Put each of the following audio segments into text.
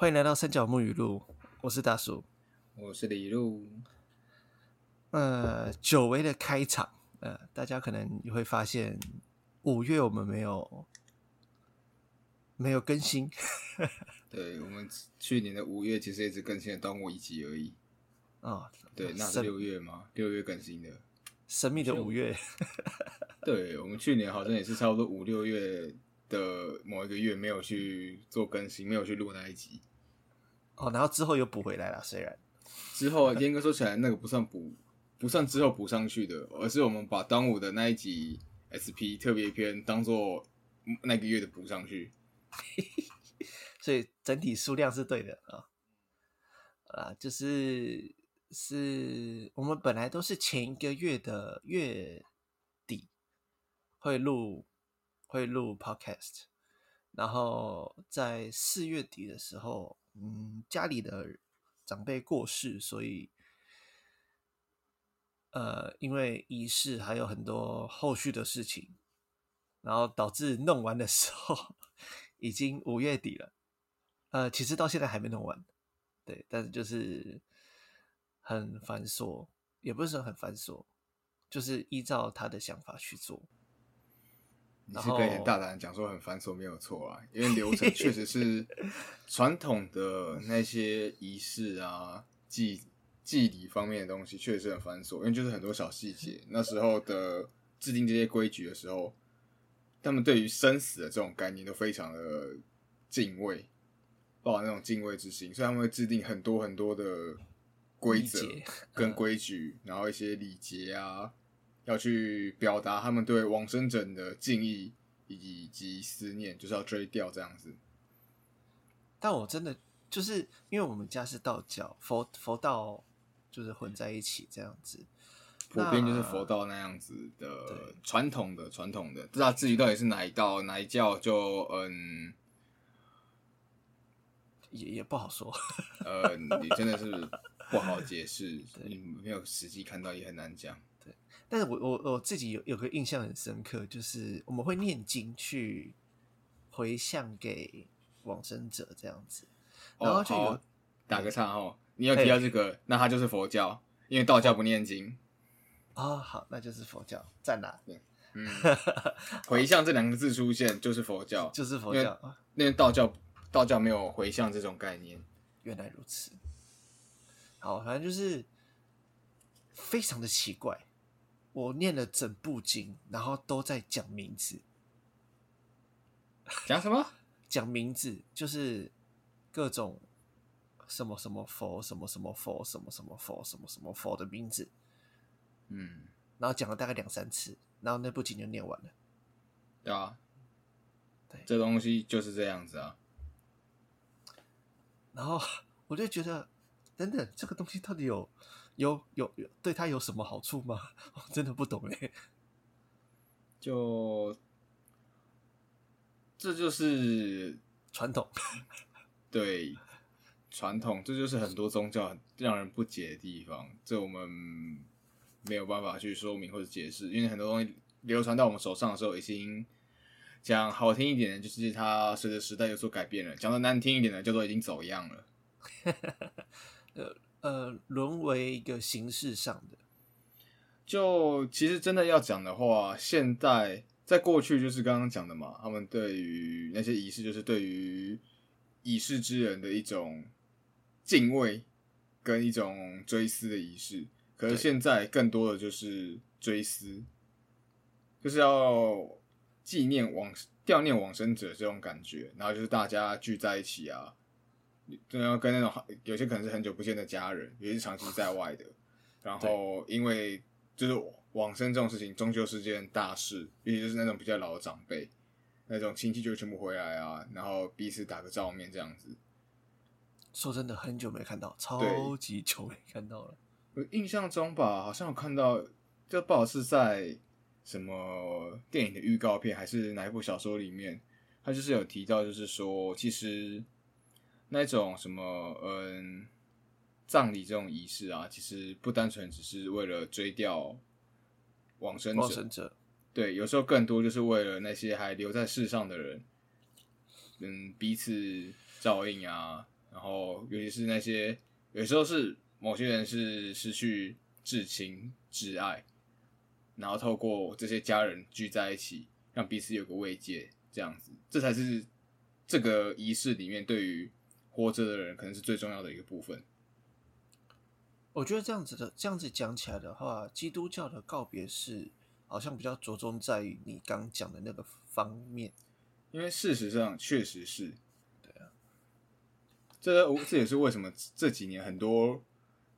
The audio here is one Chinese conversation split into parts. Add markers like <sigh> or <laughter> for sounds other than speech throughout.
欢迎来到三角木语录，我是大叔。我是李路，呃，久违的开场，呃，大家可能也会发现，五月我们没有没有更新，<laughs> 对我们去年的五月其实也只更新了端午一集而已。啊、对，那是六月吗？六月更新的。神秘的五月，对我们去年好像也是差不多五六月的某一个月没有去做更新，没有去录那一集。哦，然后之后又补回来了，虽然之后 <laughs> 严格说起来，那个不算补，不算之后补上去的，而是我们把端午的那一集 SP 特别篇当做那个月的补上去。<laughs> 所以整体数量是对的啊。啊，就是是我们本来都是前一个月的月底会录会录 podcast，然后在四月底的时候，嗯，家里的长辈过世，所以呃，因为仪式还有很多后续的事情，然后导致弄完的时候 <laughs> 已经五月底了。呃，其实到现在还没弄完，对，但是就是很繁琐，也不是说很繁琐，就是依照他的想法去做。然你是可以很大胆的讲说很繁琐没有错啊，因为流程确实是 <laughs> 传统的那些仪式啊、祭祭礼方面的东西，确实是很繁琐，因为就是很多小细节。那时候的制定这些规矩的时候，他们对于生死的这种概念都非常的敬畏，抱有那种敬畏之心，所以他们会制定很多很多的规则跟规矩，然后一些礼节啊，要去表达他们对往生者的敬意以及思念，就是要追悼这样子。但我真的就是因为我们家是道教，佛佛道就是混在一起这样子。普遍就是佛道那样子的传统的传统的，不知道至于到底是哪一道哪一教就嗯也也不好说，呃，你真的是不好解释，<laughs> 你没有实际看到也很难讲。但是我我我自己有有个印象很深刻，就是我们会念经去回向给往生者这样子，然后哦，就有、好，打个岔哦，你有提到这个，那他就是佛教，因为道教不念经。哦、好，那就是佛教，赞啦，嗯，<laughs> 回向这两个字出现就是佛教，就是佛教啊，因为道教道教没有回向这种概念。原来如此。好，反正就是非常的奇怪，我念了整部经，然后都在讲名字，讲什么？<laughs> 讲名字就是各种什么什么佛，什么什么佛，什么什么佛，什么什么佛的名字，嗯，然后讲了大概两三次，然后那部经就念完了。对啊，对这东西就是这样子啊。然后 <laughs> 我就觉得，等等，这个东西到底有有有有对他有什么好处吗？<laughs> 我真的不懂哎。<laughs> 就这就是传统，<laughs> 对传统，这就是很多宗教让人不解的地方。这我们没有办法去说明或者解释，因为很多东西流传到我们手上的时候，已经讲好听一点的，就是它随着时代有所改变了；讲的难听一点的，叫做已经走样了。呃，沦为一个形式上的。就其实真的要讲的话，现在在过去就是刚刚讲的嘛，他们对于那些仪式，就是对于已逝之人的一种敬畏跟一种追思的仪式。可是现在更多的就是追思，就是要纪念往悼念往生者这种感觉，然后就是大家聚在一起啊，真的要跟那种有些可能是很久不见的家人，有些是长期在外的，然后因为就是往生这种事情，终究是件大事，尤其就是那种比较老的长辈，那种亲戚就全部回来啊，然后彼此打个照面这样子。说真的，很久没看到，超级久没看到了。我印象中吧，好像有看到，这不好是在什么电影的预告片，还是哪一部小说里面，他就是有提到，就是说，其实那种什么，嗯，葬礼这种仪式啊，其实不单纯只是为了追悼往生者，往生者，对，有时候更多就是为了那些还留在世上的人，嗯，彼此照应啊，然然后尤其是那些有时候是某些人是失去至亲至爱，然后透过这些家人聚在一起，让彼此有个慰藉，这样子，这才是这个仪式里面对于活着的人可能是最重要的一个部分。我觉得这样子的这样子讲起来的话，基督教的告别式好像比较着重在于你刚讲的那个方面。因为事实上确实是，对啊，这这也是为什么这几年很多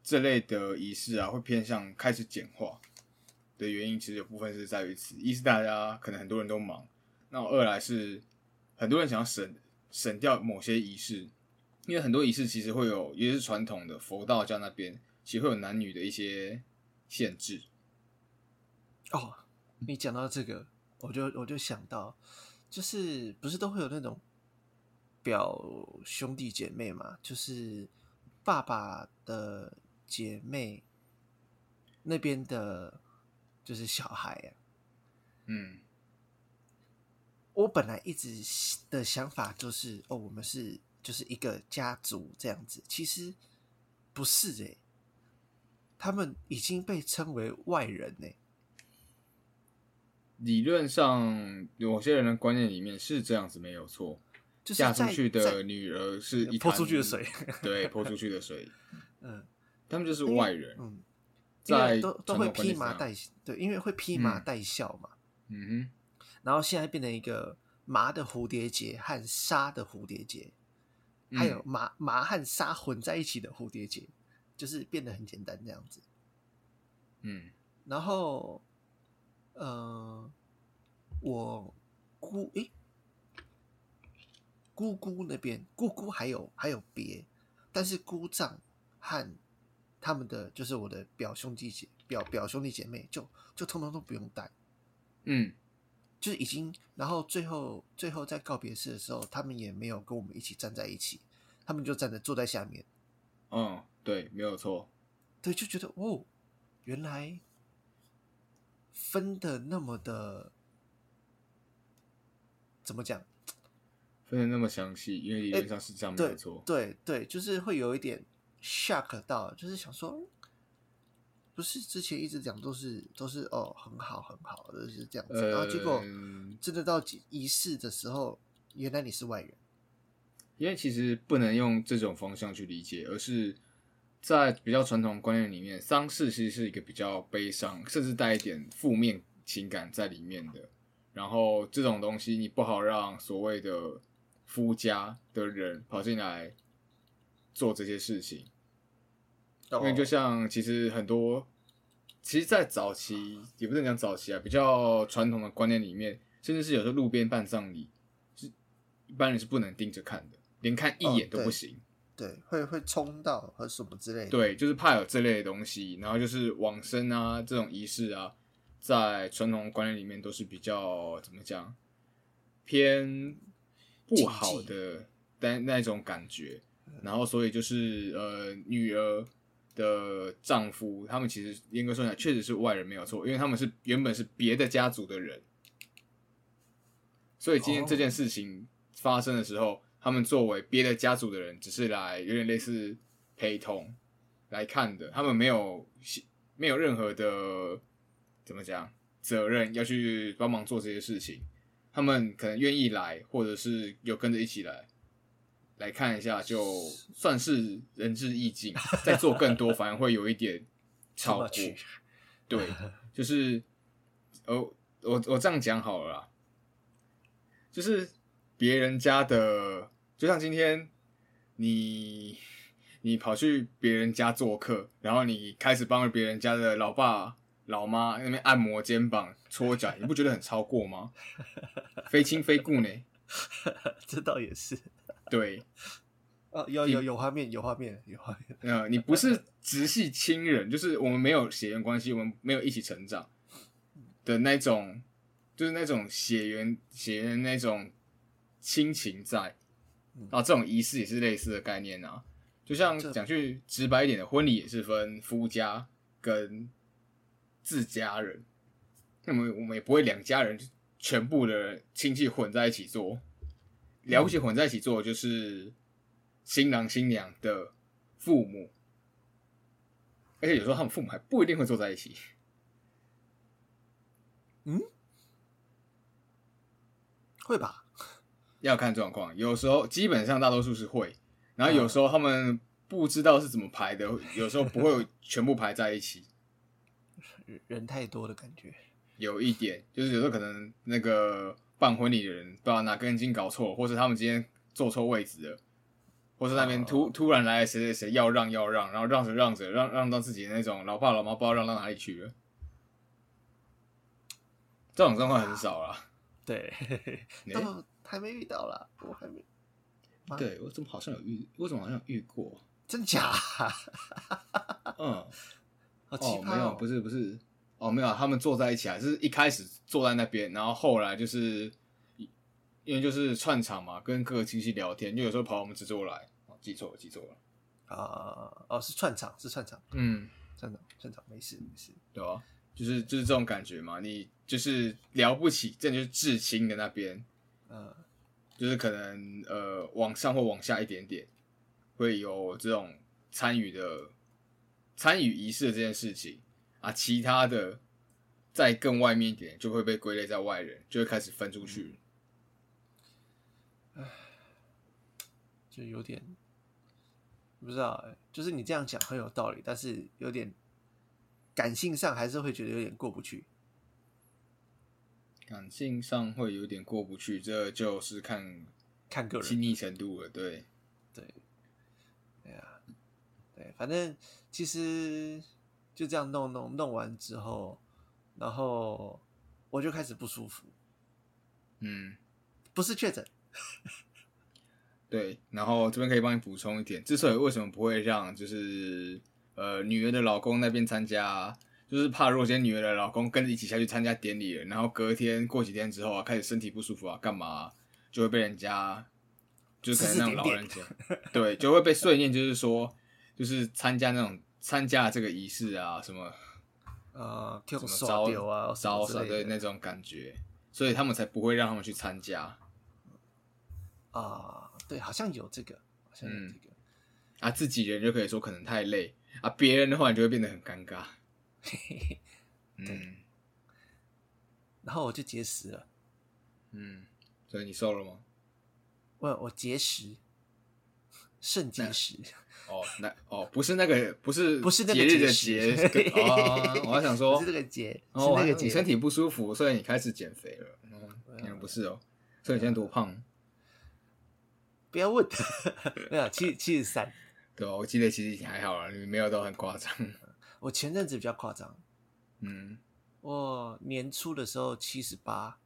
这类的仪式啊会偏向开始简化的原因，其实有部分是在于此：一是大家可能很多人都忙，那二来是很多人想要省省掉某些仪式，因为很多仪式其实会有，也是传统的佛道教那边其实会有男女的一些限制。哦，你讲到这个，我就我就想到。就是不是都会有那种表兄弟姐妹嘛？就是爸爸的姐妹那边的，就是小孩啊。嗯，我本来一直的想法就是，哦，我们是就是一个家族这样子。其实不是诶，他们已经被称为外人呢。理论上，有些人的观念里面是这样子，没有错。嫁出去的女儿是一泼出去的水，对，泼出去的水。<laughs> 嗯，他们就是外人。嗯，在都都会披麻戴，对，因为会披麻戴孝嘛。嗯哼。然后现在变成一个麻的蝴蝶结和纱的蝴蝶结，还有麻麻和纱混在一起的蝴蝶结，就是变得很简单这样子。嗯，然后。呃，我姑诶，姑姑那边姑姑还有还有别，但是姑丈和他们的就是我的表兄弟姐表表兄弟姐妹就就通通都不用带，嗯，就是已经，然后最后最后在告别式的时候，他们也没有跟我们一起站在一起，他们就站在坐在下面。嗯，对，没有错，对，就觉得哦，原来。分的那么的怎么讲？分的那么详细，因为理论上是这样没错。对对，就是会有一点 shock 到，就是想说，不是之前一直讲都是都是哦很好很好的是这样子，然后结果真的到仪式的时候，原来你是外人。因为其实不能用这种方向去理解，而是。在比较传统观念里面，丧事其实是一个比较悲伤，甚至带一点负面情感在里面的。然后这种东西你不好让所谓的夫家的人跑进来做这些事情，因为就像其实很多，其实，在早期也不能讲早期啊，比较传统的观念里面，甚至是有时候路边办葬礼，是一般人是不能盯着看的，连看一眼都不行。对，会会冲到和什么之类的。对，就是怕有这类的东西，然后就是往生啊这种仪式啊，在传统观念里面都是比较怎么讲，偏不好的但那种感觉。然后所以就是呃，女儿的丈夫，他们其实严格说起来确实是外人没有错，因为他们是原本是别的家族的人，所以今天这件事情发生的时候。他们作为别的家族的人，只是来有点类似陪同来看的，他们没有没有任何的怎么讲责任要去帮忙做这些事情。他们可能愿意来，或者是有跟着一起来来看一下，就算是仁至义尽。<laughs> 再做更多，反而会有一点超过。对，<laughs> 就是哦，我我这样讲好了，啦，就是。别人家的，就像今天你你跑去别人家做客，然后你开始帮别人家的老爸老妈那边按摩肩膀、搓脚，你不觉得很超过吗？<laughs> 非亲非故呢？这倒也是。对，啊，有有有画面，有画面，有画面。嗯，你不是直系亲人，就是我们没有血缘关系，我们没有一起成长的那种，就是那种血缘血缘那种。亲情在啊，这种仪式也是类似的概念啊。就像讲句直白一点的，婚礼也是分夫家跟自家人。那么我们也不会两家人全部的亲戚混在一起做，了不起混在一起做就是新郎新娘的父母，而且有时候他们父母还不一定会坐在一起。嗯会吧？要看状况，有时候基本上大多数是会，然后有时候他们不知道是怎么排的，有时候不会全部排在一起。人 <laughs> 人太多的感觉。有一点就是有时候可能那个办婚礼的人不知道哪根筋搞错，或是他们今天坐错位置了，或是那边突、突然来谁谁谁要让要让，然后让着让着让让到自己那种老爸老妈不知道让到哪里去了，这种状况很少啦。对，<laughs> 诶都还没遇到啦，我还没，啊对我怎么好像有遇，我怎么好像遇过？真假？<laughs> 嗯，好奇哦，没有！不是不是，哦，没有，他们坐在一起啊，是一开始坐在那边，然后后来就是因为就是串场嘛，跟各个亲戚聊天，就有时候跑我们这桌来，哦，记错了，记错了，啊哦，是串场，是串场，嗯，串场，串场，没事没事。对啊、就是就是这种感觉嘛，你就是聊不起，这就是至亲的那边，嗯，就是可能呃往上或往下一点点，会有这种参与的参与仪式的这件事情啊，其他的再更外面一点就会被归类在外人，就会开始分出去。就有点不知道欸，就是你这样讲很有道理，但是有点感性上还是会觉得有点过不去。感性上会有点过不去，这就是看看个人亲密程度了。对，对，对啊，对，反正其实就这样弄弄弄完之后，然后我就开始不舒服，嗯，不是确诊，<laughs> 对。然后这边可以帮你补充一点，之所以为什么不会让就是呃女儿的老公那边参加，就是怕如果今天女儿的老公跟着一起下去参加典礼了，然后隔天过几天之后啊，开始身体不舒服啊，干嘛啊、就会被人家就是可能那种老人家，对，就会被碎念，就是说就是参加那种参加这个仪式啊，什么呃，什什么招丢啊，招什么之类的。那种感觉，所以他们才不会让他们去参加。啊，对，好像有这个，好像有嗯这个，啊。自己人就可以说可能太累。啊，别人的话你就会变得很尴尬。<laughs> 嗯。然后我就节食了，嗯，所以你瘦了吗？我我节食，肾结石，哦，那哦不是那个不是不是那个节日的节我还想说不是这个节，哦，是那个你节，身体不舒服，所以你开始减肥了。嗯，不是哦，所以你现在多胖？不要问，<laughs> 没有七七十三，对吧？我记得其实你还好啦，你没有都很夸张。<laughs> 我前阵子比较夸张，嗯，我年初的时候七十八，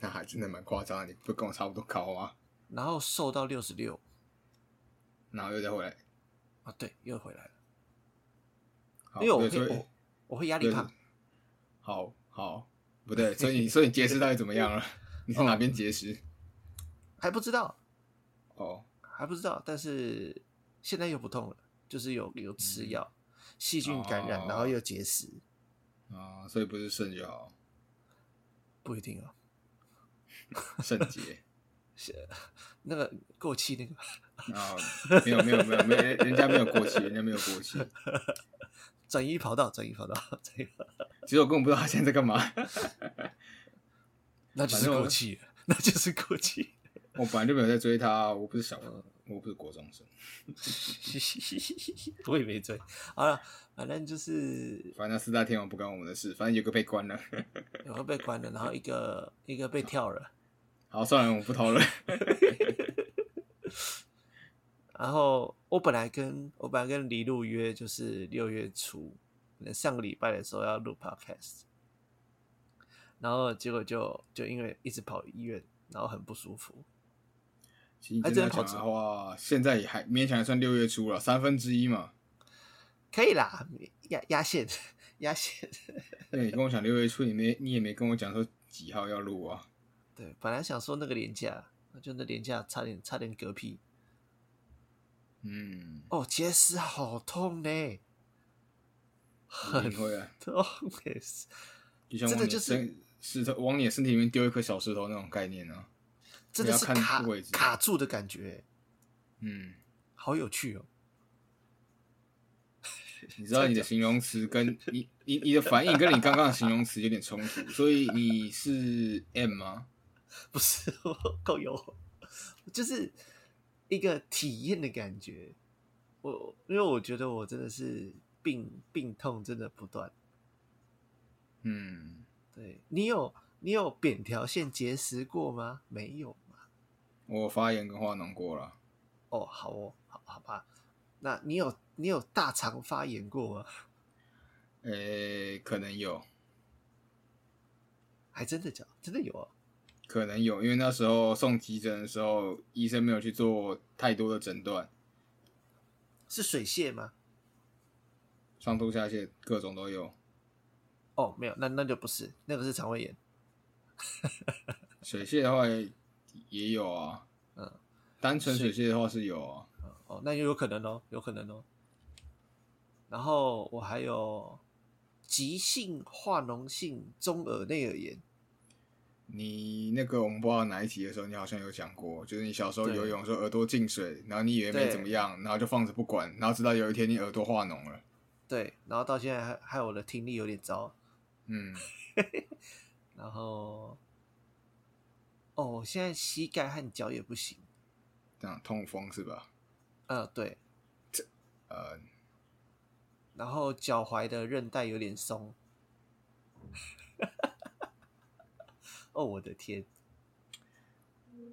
那还真的蛮夸张的，你不跟我差不多高吗？然后瘦到六十六然后又再回来，啊，对，又回来了，因为我会我我会压力对胖，好好不对，所以你所以你节食到底怎么样了？<laughs> 你从哪边节食？还不知道，哦，还不知道，但是现在又不痛了，就是有有吃药，细菌感染，然后又结石，啊，所以不是肾就好，不一定哦，肾结那个过气那个，啊，没有没有没有没有，人家没有过气，人家没有过气。<laughs> 转移跑道，转移跑道，<laughs> 转移跑道，其实我根本不知道他现在在干嘛。<laughs> 那就是过气，那就是过气。我本来就没有在追他，我不是小，我不是国中生。我也没追。好了，反正就是反正四大天王不关我们的事，反正有个被关了。有个被关了，然后一个一个被跳了，好，算了，我不讨论。<laughs> 然后我本来跟我本来跟李璐约就是六月初，可能上个礼拜的时候要录 podcast，然后结果就就因为一直跑医院，然后很不舒服。其实还真的讲真的跑的话，现在也还勉强还算六月初了，三分之一嘛。可以啦，压压线 <laughs> 压线。那你跟我讲六月初，你没你也没跟我讲说几号要录啊？对，本来想说那个廉价，就那廉价差点差点嗝屁。嗯，哦，结石好痛呢，一很痛也是。<laughs> 就像真的就是石头往你的身体里面丢一颗小石头那种概念啊。真的是卡卡住的感觉。嗯，好有趣哦。你知道你的形容词跟你你你的反应跟你刚刚的形容词有点冲突，所以你是 M 吗？不是，<laughs> 我够油，就是一个体验的感觉。我因为我觉得我真的是病病痛真的不断。嗯，对你有你有扁条线结石过吗？没有嘛。我发炎跟化脓过了。哦，好哦，好好吧。那你有你有大肠发炎过吗？呃，可能有，还真的假？真的有啊？可能有，因为那时候送急诊的时候，医生没有去做太多的诊断，是水泄吗？上吐下泻各种都有。哦，没有，那那就不是，那个是肠胃炎。水泄的话也有啊，<laughs> 嗯，单纯水泄的话是有啊。哦，那就有可能哦，有可能哦。然后我还有急性化脓性中耳内耳炎。你那个我们不知道哪一集的时候，你好像有讲过，就是你小时候游泳的时候耳朵进水，然后你以为没怎么样，然后就放着不管，然后直到有一天你耳朵化脓了。对，然后到现在还还有我的听力有点糟。嗯，<laughs> 然后，哦，现在膝盖和脚也不行。这样痛风是吧？呃，对，这呃，然后脚踝的韧带有点松。<laughs> 哦，我的天！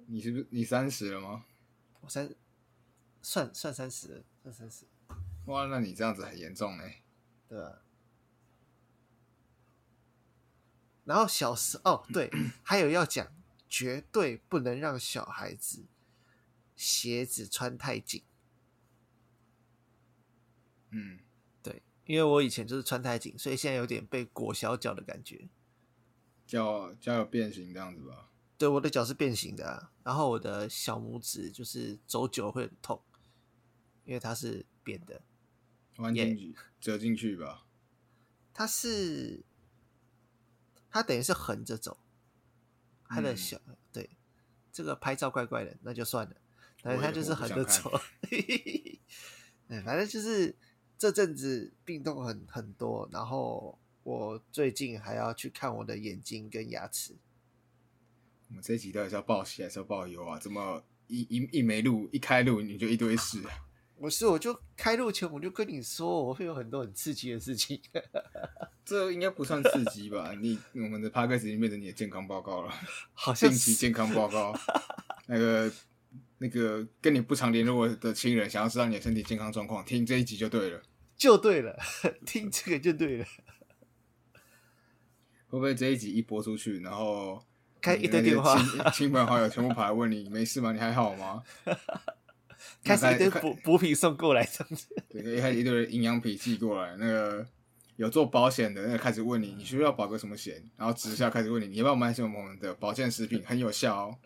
你是不是你三十了吗？我三算算三十了，算三十，哇，那你这样子很严重哎。对啊？然后小时哦，对，还有要讲，绝对不能让小孩子鞋子穿太紧。嗯，对，因为我以前就是穿太紧，所以现在有点被裹小脚的感觉。脚脚有变形这样子吧？对，我的脚是变形的、啊，然后我的小拇指就是走久会很痛，因为它是扁的。弯进去折进去吧？<laughs> 它是它等于是横着走，它的嗯小、对这个拍照怪怪的，那就算了，反正我也它就是横着走。对，<laughs> 反正就是这阵子病痛很很多，然后我最近还要去看我的眼睛跟牙齿。我们这一集到底是要报喜还是要报忧啊？怎么一一一没录一开录你就一堆事啊？不是，我就开录前我就跟你说，我会有很多很刺激的事情。<laughs> <laughs> 这应该不算刺激吧？你我们的 p c a s 已经变成你的健康报告了，好像是定期健康报告。<laughs> 那个那个跟你不常联络的亲人，想要知道你的身体健康状况，听这一集就对了。就对了，听这个就对了。会不会这一集一播出去，然后开一堆电话亲亲朋好友全部跑来问你没事吗？你还好吗？<laughs> 开始一堆看补补品送过来，这样子。对，一开始一堆营养品寄过来，那个有做保险的，那个开始问你，你需不需要保个什么险？然后直销开始问你，你要不要买什么我们的保健食品，很有效哦。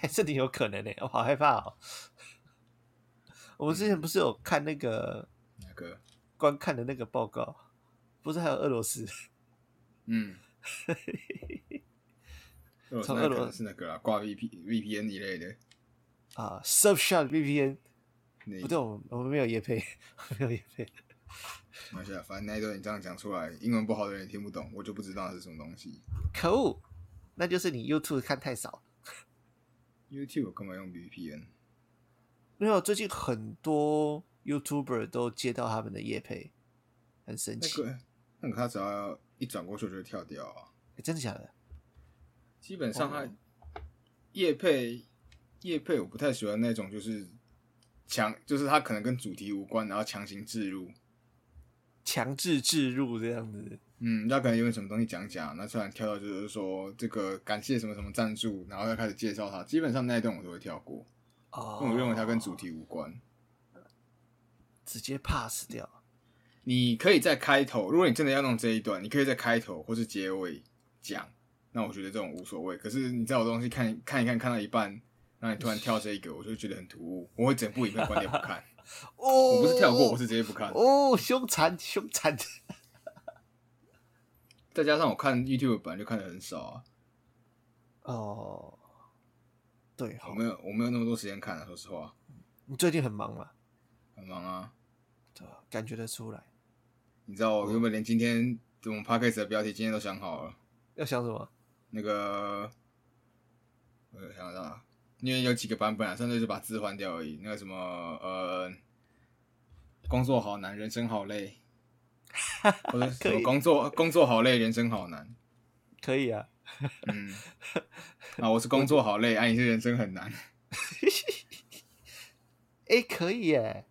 还是挺有可能的，我好害怕哦。<laughs> 我们之前不是有看那个那个，观看的那个报告，不是还有俄罗斯？嗯，<laughs> 从俄罗斯是那个啊，挂 V P V P N 一类的。啊，Surfshark VPN，不对，我们我们没有叶配，没有叶配。没关系啊，反正那一段你这样讲出来，英文不好的人也听不懂，我就不知道那是什么东西。可恶，那就是你 YouTube 看太少。YouTube 干嘛用 V P N？没有，最近很多 YouTuber 都接到他们的业配，很神奇。那个那个他只要一转过去就会跳掉啊。诶真的假的？基本上他哦叶配叶配我不太喜欢那种就是强，就是他可能跟主题无关，然后强行置入。强制置入这样子？嗯，他可能因为什么东西讲讲，那突然跳到就是说这个感谢什么什么赞助，然后要开始介绍他。基本上那一段我都会跳过，哦，因为我认为他跟主题无关。直接 pass 掉。你可以在开头，如果你真的要弄这一段，你可以在开头或是结尾讲，那我觉得这种无所谓。可是你在我东西看看一看，看到一半，然后你突然跳这一个，我就觉得很突兀，我会整部影片关掉不看。<laughs> 哦，我不是跳过，我是直接不看。哦，凶残凶残。再加上我看 YouTube 本来就看的很少啊，哦，对，我没有我没有那么多时间看啊，说实话，你最近很忙吗？很忙啊。感觉得出来。你知道我原本连今天我们 podcast 的标题今天都想好了，要想什么？那个我有想到，因为有几个版本啊，甚至就把字换掉而已。那个什么呃，工作好难，人生好累，或者 <laughs> 什么工作工作好累，人生好难。<laughs> 可以啊。嗯，<laughs> 啊，我是工作好累，啊，你是人生很难。哎，可以耶。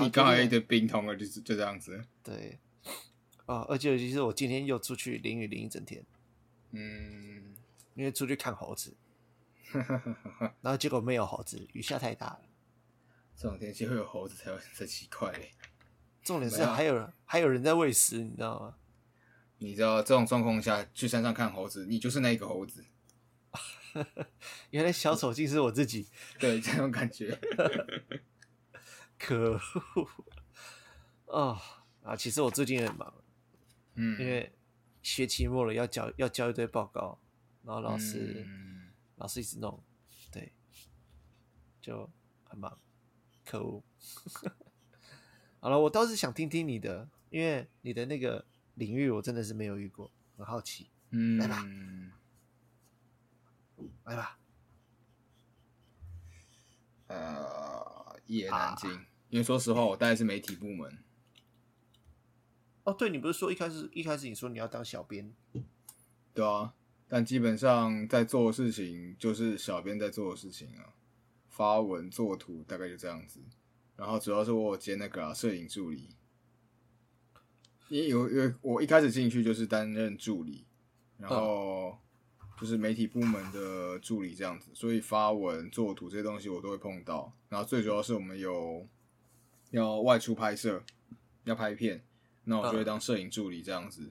你刚好一堆病痛了，就是就这样子。对。哦，而且尤其是我今天又出去淋雨淋一整天，嗯，因为出去看猴子，<laughs> 然后结果没有猴子，雨下太大了。这种天气会有猴子才会才奇怪嘞。重点是还有人还有人在喂食，你知道吗？你知道这种状况下去山上看猴子，你就是那个猴子，<laughs> 原来小丑竟是我自己，<laughs> 对这种感觉。可恶！哦啊，其实我最近也很忙，嗯，因为学期末了，要交要交一堆报告，然后老师、嗯老师一直弄，对，就很忙，可恶。<laughs> 好了，我倒是想听听你的，因为你的那个领域我真的是没有遇过，很好奇，嗯来吧嗯，来吧。呃，一言啊难尽。因为说实话，我待的是媒体部门，哦，对你不是说一开始一开始你说你要当小编？对啊，但基本上在做的事情就是小编在做的事情啊，发文做图大概就这样子。然后主要是我有接那个摄、影助理，因为有有我一开始进去就是担任助理，然后就是媒体部门的助理这样子，所以发文做图这些东西我都会碰到。然后最主要是我们有要外出拍摄，要拍片，那我就会当摄影助理这样子，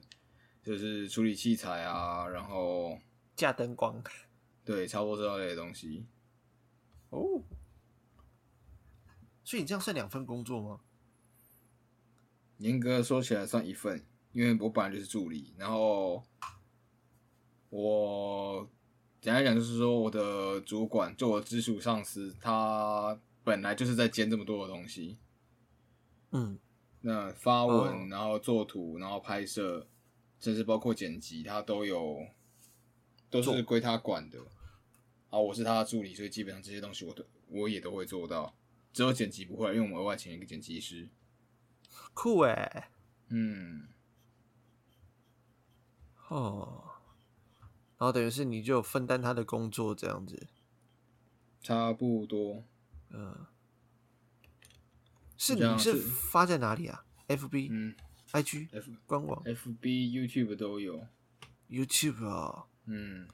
就是处理器材啊，然后架灯光 <laughs> 对差不多这类的东西。哦，所以你这样算两份工作吗？严格说起来算一份，因为我本来就是助理，然后我简单讲就是说，我的主管就我的直属上司，他本来就是在兼这么多的东西，嗯，那发文，哦然后做图，然后拍摄，甚至包括剪辑，他都有，都是归他管的。啊，我是他的助理，所以基本上这些东西我都我也都会做到，只有剪辑不会，因为我们额外请了一个剪辑师。酷哎，嗯，哦，然后等于是你就有分担他的工作这样子，差不多。嗯，是你是是发在哪里啊？FB、嗯 IG、，F 官网、F B YouTube 都有。YouTube 啊？嗯，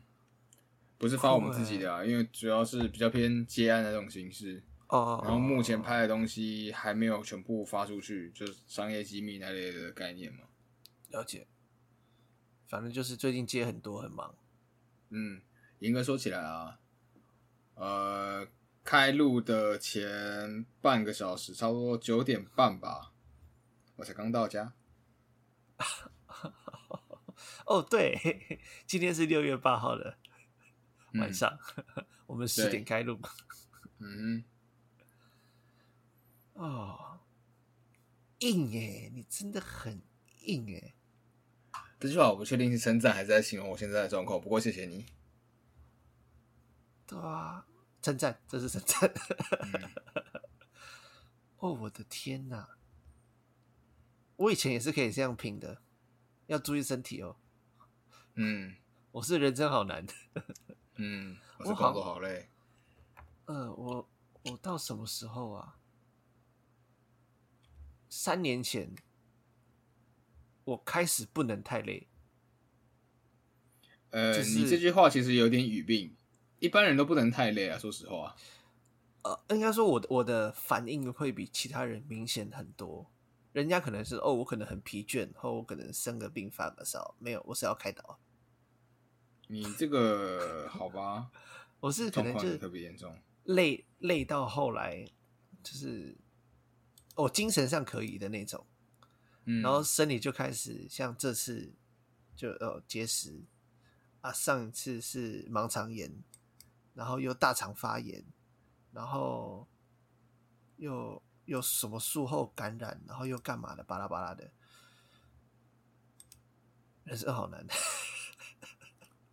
不是发我们自己的啊，因为主要是比较偏接案的那种形式。哦，然后目前拍的东西还没有全部发出去，就是商业机密那类的概念嘛。了解，反正就是最近接很多，很忙。嗯，严格说起来啊，呃，开录的前半个小时，差不多九点半吧，我才刚到家。<laughs> 哦，对，今天是六月八号的晚嗯上，我们十对点开录。嗯哦，硬哎，你真的很硬哎。哼，这句话我不确定是称赞还是在形容我现在的状况，不过谢谢你。对啊，称赞，这是称赞。嗯 <laughs> 哦，我的天哪！我以前也是可以这样拼的，要注意身体哦。嗯 <laughs> 我是人真好难。嗯，<laughs> 我是我好工作好累。呃，我我到什么时候啊？三年前，我开始不能太累。呃，就是你这句话其实有点语病，一般人都不能太累啊，说实话。呃，应该说我的我的反应会比其他人明显很多。人家可能是哦，我可能很疲倦，或我可能生个病发个烧，没有，我是要开刀。你这个好吧，<laughs> 我是可能就是特别严重。累累到后来，就是哦、精神上可以的那种，嗯，然后身体就开始像这次就呃结石啊，上一次是盲肠炎，然后又大肠发炎，然后又又什么术后感染，然后又干嘛的，巴拉巴拉的，人生好难。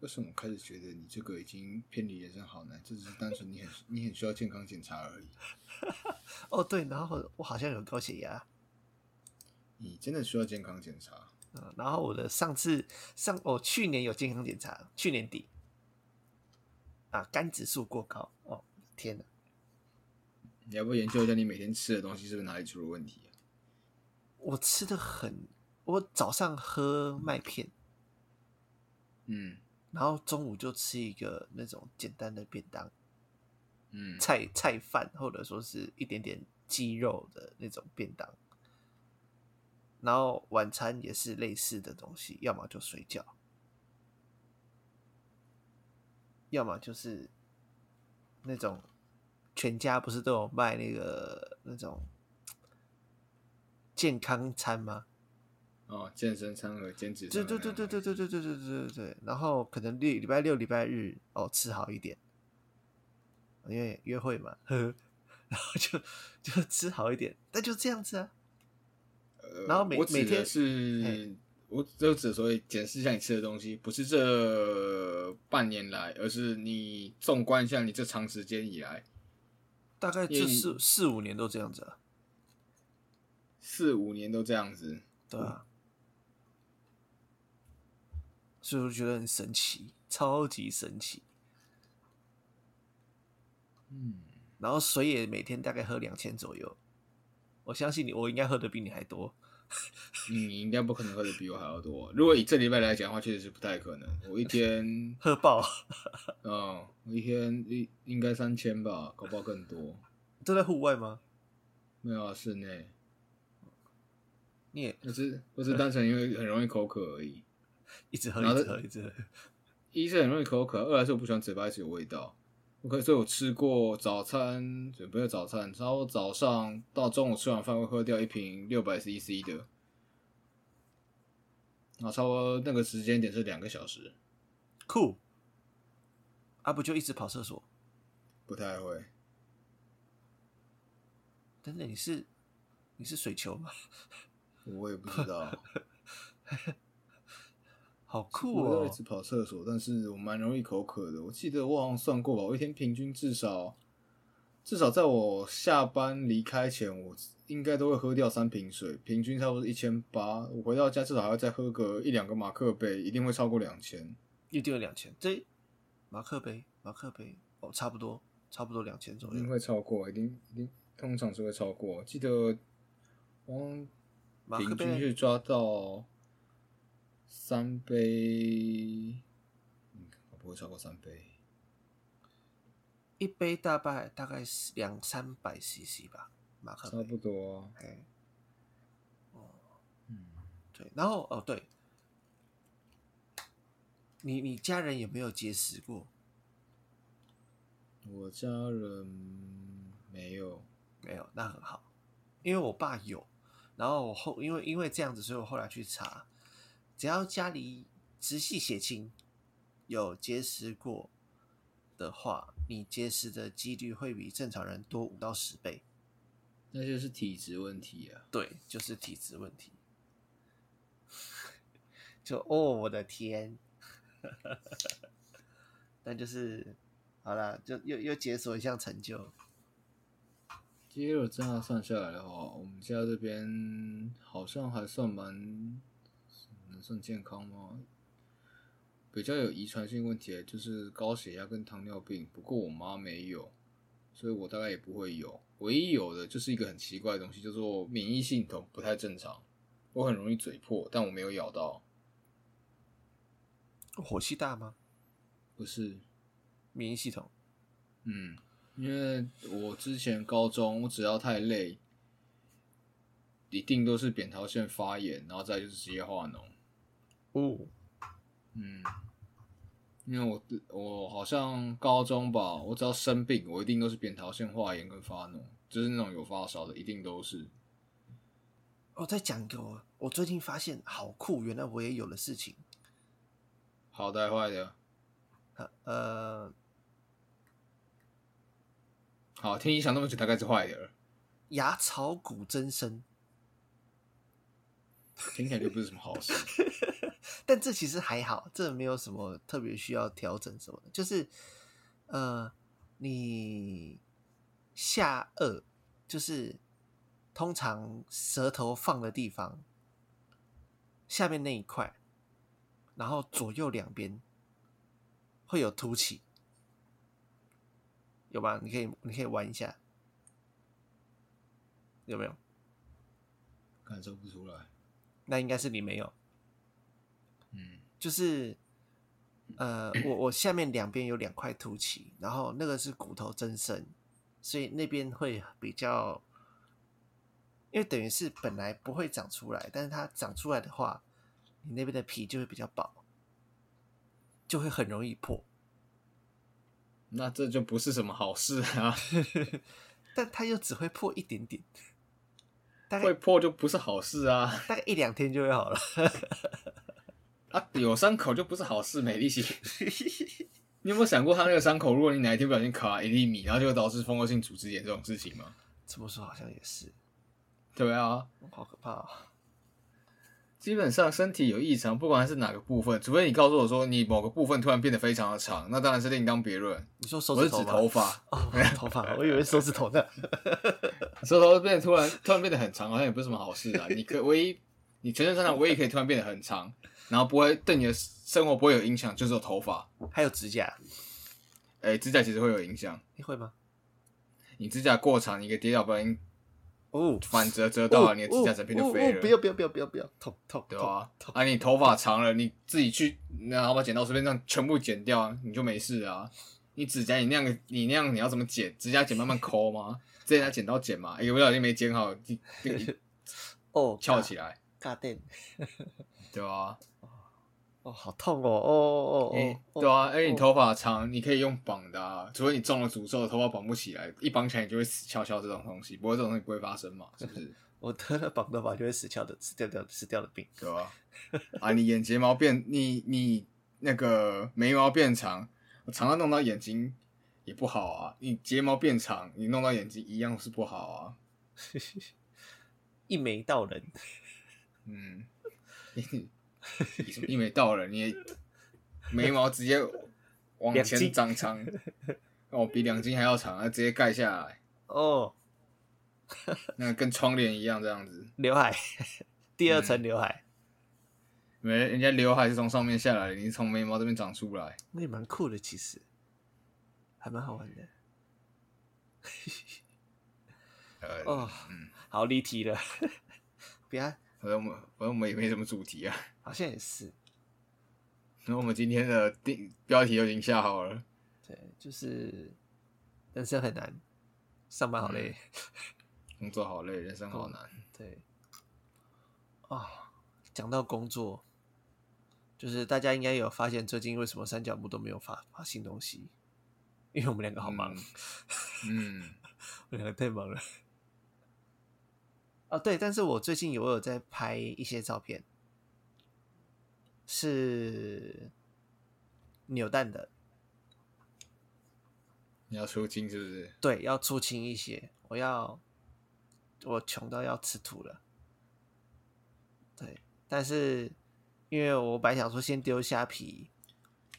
为什么开始觉得你这个已经偏离人生好难？这只是单纯你很你很需要健康检查而已。<laughs> 哦，对，然后我好像有高血压，你真的需要健康检查？嗯，然后我的上次上我去年有健康检查，去年底啊，肝指数过高，哦，天哪！你要不研究一下你每天吃的东西是不是哪里出了问题啊？我吃的很，我早上喝麦片，嗯然后中午就吃一个那种简单的便当，嗯，菜菜饭或者说是一点点鸡肉的那种便当，然后晚餐也是类似的东西，要么就水饺，要么就是那种全家不是都有卖那个那种健康餐吗？哦，健身餐和减脂对餐的对对对对对对对对对对对，然后可能礼礼拜六、礼拜日哦吃好一点，因为约会嘛，呵呵，然后就就吃好一点，但就这样子啊。呃然后每每天是嘿我就只所谓检视一下你吃的东西，不是这半年来，而是你纵观一下你这长时间以来大概这四四五年都这样子啊，四五年都这样子。对啊，所以我就觉得很神奇，超级神奇。嗯，然后水也每天大概喝两千左右，我相信你，我应该喝的比你还多。<laughs> 你应该不可能喝的比我还要多。如果以这礼拜来讲的话，确实是不太可能。我一天，<laughs> 喝爆，嗯，我一天一应该三千吧，搞不好更多。都在户外吗？没有啊，室内，你也我是我只是单纯因为很容易口渴而已。一直喝，一直喝，一直喝。一是很容易口渴，二来是我不喜欢嘴巴一直有味道。OK，所以我吃过早餐，准备早餐，然后早上到中午吃完饭会喝掉一瓶六百 CC 的，然后差不多那个时间点是两个小时，酷，啊不就一直跑厕所？不太会。等等，你是你是水球吗？<laughs> 我也不知道，<laughs> 好酷哦！我都一直跑厕所，但是我蛮容易口渴的。我记得我好像算过吧，我一天平均至少至少在我下班离开前，我应该都会喝掉三瓶水，平均差不多一千八。我回到家至少还要再喝个一两个马克杯，一定会超过两千。一定有两千。这马克杯，马克杯哦，差不多，差不多两千左右。一定会超过，一定一定，通常是会超过。记得我平均是抓到三杯，嗯，我不会超过三杯。一杯大概大概是两三百 CC 吧，马克差。不多啊，哎，嗯，对，然后哦对，你你家人有没有节食过？我家人没有，没有，那很好，因为我爸有，然后我后因为因为这样子，所以我后来去查，只要家里直系血亲有结石过的话，你结石的几率会比正常人多五到十倍。那就是体质问题啊。对，就是体质问题。<laughs> 就哦，我的天！<laughs> 但就是好了，就又又解锁一项成就。其实我这样算下来的话，我们家这边好像还算蛮能算健康吗？比较有遗传性问题的就是高血压跟糖尿病，不过我妈没有，所以我大概也不会有。唯一有的就是一个很奇怪的东西，叫做免疫系统不太正常。我很容易嘴破，但我没有咬到，火气大吗？不是，免疫系统？嗯，因为我之前高中，我只要太累，一定都是扁桃腺发炎，然后再就是直接化脓。哦，嗯，因为我我好像高中吧，我只要生病，我一定都是扁桃腺化炎跟发脓，就是那种有发烧的，一定都是。我再讲一个我我最近发现好酷，原来我也有的事情。好的坏的，呃，好，听你想那么久，大概是坏的了。牙槽骨增生，<laughs> 听起来就不是什么好事。<laughs> 但这其实还好，这没有什么特别需要调整什么的，就是呃，你下颚就是通常舌头放的地方下面那一块，然后左右两边会有凸起，有吧？你可以你可以玩一下，有没有？感受不出来。那应该是你没有。嗯，就是，呃，我我下面两边有两块凸起，然后那个是骨头增生，所以那边会比较，因为等于是本来不会长出来，但是它长出来的话，你那边的皮就会比较薄，就会很容易破。那这就不是什么好事啊！<laughs> 但它又只会破一点点，大概会破就不是好事啊！大概一两天就会好了。啊，有伤口就不是好事，美丽西。<laughs> 你有没有想过，他那个伤口，如果你哪一天不小心卡一粒米，然后就会导致蜂窝性组织炎这种事情吗？这么说好像也是，对啊，好可怕、哦。基本上身体有异常，不管是哪个部分，除非你告诉我说你某个部分突然变得非常的长，那当然是另当别论。你说手我是指指头发，哦，头发，我以为手指头呢。<laughs> 手指头变得突然突然变得很长，好像也不是什么好事啊。你可唯一你全身上下唯一可以突然变得很长，然后不会对你的生活不会有影响，就是有头发。还有指甲，哎、指甲其实会有影响，你会吗？你指甲过长，你一个跌倒不小心哦，反折折到了，你的指甲整片就飞了。不要不要不要不要不要，痛痛，对吧、啊？你头发长了，你自己去，然后把剪刀随便这样全部剪掉，你就没事啊。你指甲你那样，你那样你要怎么剪？指甲剪慢慢抠吗？直接拿剪刀剪嘛？一个不小心没剪好，<laughs> 一那个哦，翘起来，尬电，对啊、哦，好痛哦，哦哦哦对啊，而且哦你头发长，你可以用绑的啊，除非你中了诅咒，头发绑不起来，一绑起来你就会死翘翘这种东西，不过这种东西不会发生嘛，是不是？<laughs> 我得了绑头发就会死翘的，死掉掉死掉的病。对吧？<laughs> 啊，你眼睫毛变，你你那个眉毛变长，我常常弄到眼睛也不好啊。你睫毛变长，你弄到眼睛一样是不好啊。<laughs> 一眉道人，嗯，你你什么一眉到了，你眉毛直接往前长长，<laughs> 哦，比两斤还要长，啊，直接盖下来，哦，那跟窗帘一样这样子。<laughs> 刘海，第二嗯层刘海，没，人家刘海是从上面下来的，你是从眉毛这边长出来。那也蛮酷的，其实还蛮好玩的。<laughs> 呃，哦，嗯，好离题了，不要，反正我们反正我们也没什么主题啊。<laughs> 好像也是，那我们今天的定标题都已经下好了，对，就是人生很难，上班好累，<laughs> 工作好累，人生好难。对，啊，讲到工作，就是大家应该有发现，最近为什么三角木都没有发发新东西？因为我们两个好忙，嗯，<laughs> 我们两个太忙了。啊，对，但是我最近有我有在拍一些照片，是扭蛋的，你要出清是不是？对，要出清一些，我要我穷到要吃土了。对，但是因为我本来想说先丢虾皮，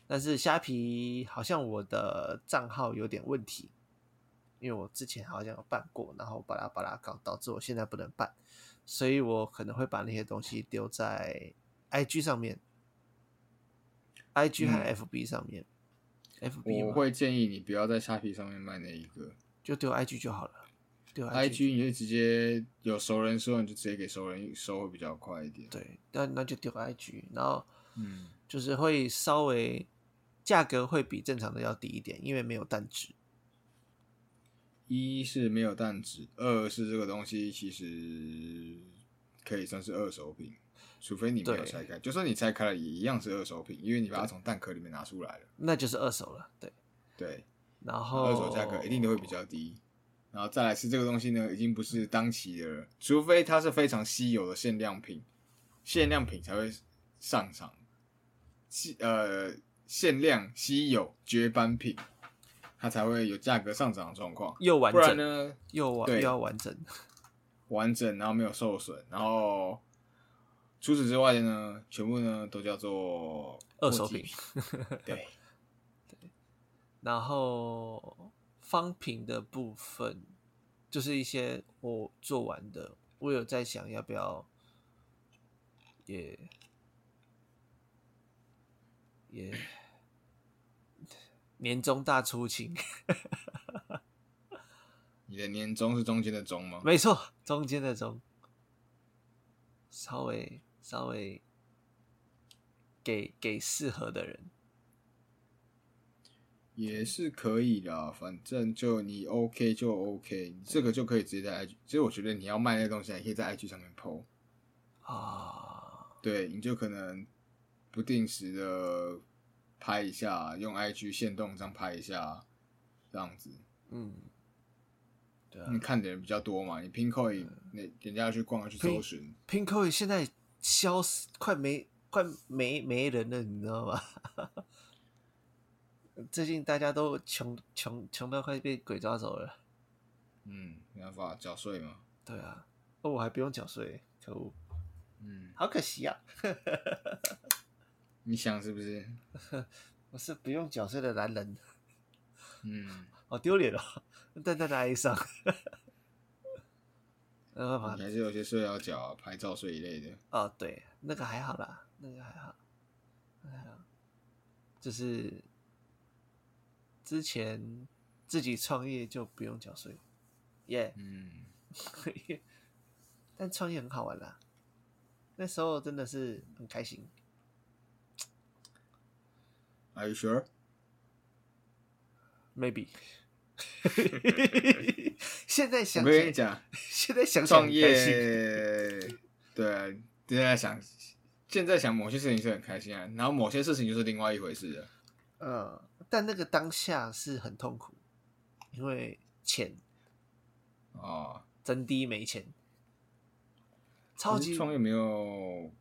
但是虾皮好像我的账号有点问题，因为我之前好像有办过，然后把它把它搞，导致我现在不能办，所以我可能会把那些东西丢在 IG 上面，IG 和嗯 FB 上面。FB 我会建议你不要在虾皮上面卖那一个就丢 IG 就好了，丢，IG 你就直接有熟人收，你就直接给熟人收会比较快一点。对，那那就丢 IG，然后嗯，就是会稍微价格会比正常的要低一点，因为没有蛋纸。一是没有蛋纸，二是这个东西其实可以算是二手品，除非你没有拆开，就算你拆开了也一样是二手品，因为你把它从蛋壳里面拿出来了。那就是二手了，对。对，然后二手价格一定都会比较低。然后再来是这个东西呢，已经不是当期的了，除非它是非常稀有的限量品，限量品才会上场。稀呃限量稀有绝版品，它才会有价格上涨的状况。又完不然整，呢，又完又要完整。<laughs> 完整，然后没有受损，然后除此之外的呢，全部呢都叫做二手品。<laughs> 对，然后方品的部分，就是一些我做完的，我有在想要不要也也年终大出勤，<laughs> 你的年终是中间的中吗？没错，中间的中，稍微稍微给给适合的人，也是可以的，反正就你 OK 就 OK，你这个就可以直接在 IG。其实我觉得你要卖那东西，还可以在 IG 上面 PO。啊，对，你就可能不定时的拍一下，用 IG 限动这样拍一下，这样子。嗯，对啊你看的人比较多嘛，你 Pinkoi 那人家要去逛要去搜寻，Pinkoi 现在消失，快没快没没人了，你知道吗？<laughs> 最近大家都穷穷穷到快被鬼抓走了。嗯，没办法缴税嘛，对啊，哦，我还不用缴税，可恶，嗯，好可惜啊！<laughs> 你想是不是？<laughs> 我是不用缴税的男人，嗯，好 <laughs> 丢脸哦，淡淡的哀伤。没办法你还是有些税要缴啊，牌照税一类的。哦，对，那个还好啦，那个还好，那个还好，就是之前自己创业就不用缴税，耶、嗯，<laughs> 但创业很好玩啦，那时候真的是很开心。Are you sure？Maybe，现在想我，跟你讲，现在想想创业，对啊，现在想，现在想某些事情是很开心啊，然后某些事情就是另外一回事了。嗯，但那个当下是很痛苦，因为钱哦，真低没钱，超级创业没有，